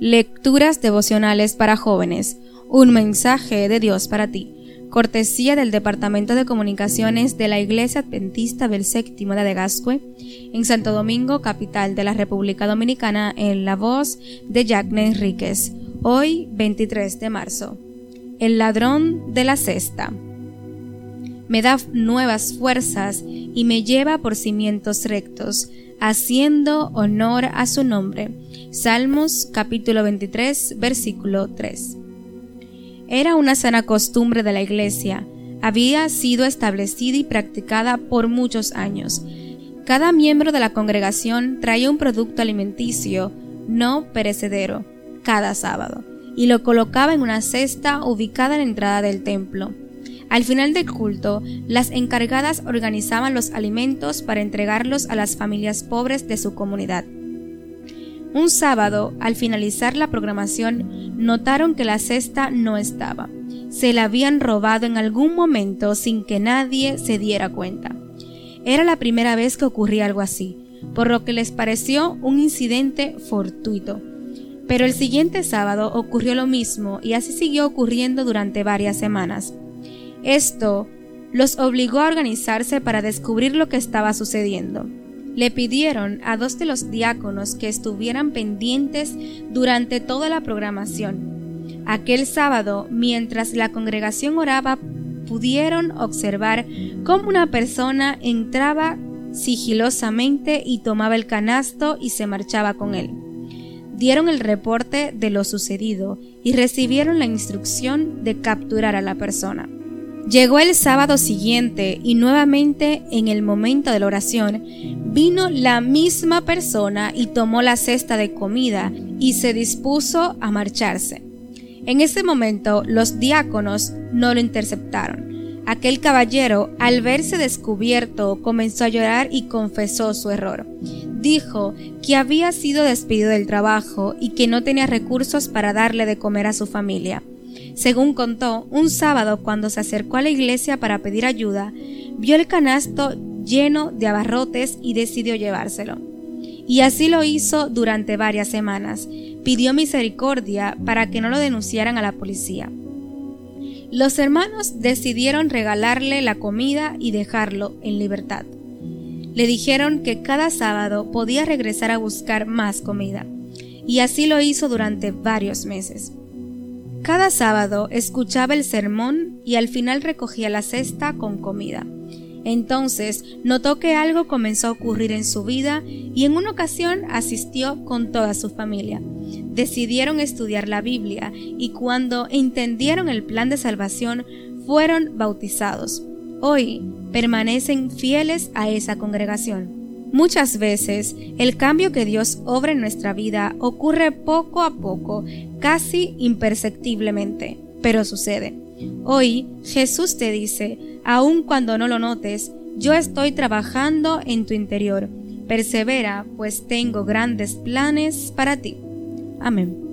Lecturas devocionales para jóvenes. Un mensaje de Dios para ti. Cortesía del Departamento de Comunicaciones de la Iglesia Adventista del Séptimo de Gascue, en Santo Domingo, capital de la República Dominicana, en la voz de Jacques Enríquez. Hoy, 23 de marzo. El ladrón de la cesta. Me da nuevas fuerzas y me lleva por cimientos rectos, haciendo honor a su nombre Salmos capítulo 23, versículo 3. Era una sana costumbre de la iglesia, había sido establecida y practicada por muchos años. Cada miembro de la congregación traía un producto alimenticio no perecedero cada sábado y lo colocaba en una cesta ubicada en la entrada del templo. Al final del culto, las encargadas organizaban los alimentos para entregarlos a las familias pobres de su comunidad. Un sábado, al finalizar la programación, notaron que la cesta no estaba. Se la habían robado en algún momento sin que nadie se diera cuenta. Era la primera vez que ocurría algo así, por lo que les pareció un incidente fortuito. Pero el siguiente sábado ocurrió lo mismo y así siguió ocurriendo durante varias semanas. Esto los obligó a organizarse para descubrir lo que estaba sucediendo le pidieron a dos de los diáconos que estuvieran pendientes durante toda la programación. Aquel sábado, mientras la congregación oraba, pudieron observar cómo una persona entraba sigilosamente y tomaba el canasto y se marchaba con él. Dieron el reporte de lo sucedido y recibieron la instrucción de capturar a la persona. Llegó el sábado siguiente y nuevamente en el momento de la oración vino la misma persona y tomó la cesta de comida y se dispuso a marcharse. En ese momento los diáconos no lo interceptaron. Aquel caballero, al verse descubierto, comenzó a llorar y confesó su error. Dijo que había sido despedido del trabajo y que no tenía recursos para darle de comer a su familia. Según contó, un sábado cuando se acercó a la iglesia para pedir ayuda, vio el canasto lleno de abarrotes y decidió llevárselo. Y así lo hizo durante varias semanas. Pidió misericordia para que no lo denunciaran a la policía. Los hermanos decidieron regalarle la comida y dejarlo en libertad. Le dijeron que cada sábado podía regresar a buscar más comida, y así lo hizo durante varios meses. Cada sábado escuchaba el sermón y al final recogía la cesta con comida. Entonces notó que algo comenzó a ocurrir en su vida y en una ocasión asistió con toda su familia. Decidieron estudiar la Biblia y cuando entendieron el plan de salvación fueron bautizados. Hoy permanecen fieles a esa congregación. Muchas veces el cambio que Dios obra en nuestra vida ocurre poco a poco, casi imperceptiblemente, pero sucede. Hoy Jesús te dice, aun cuando no lo notes, yo estoy trabajando en tu interior. Persevera, pues tengo grandes planes para ti. Amén.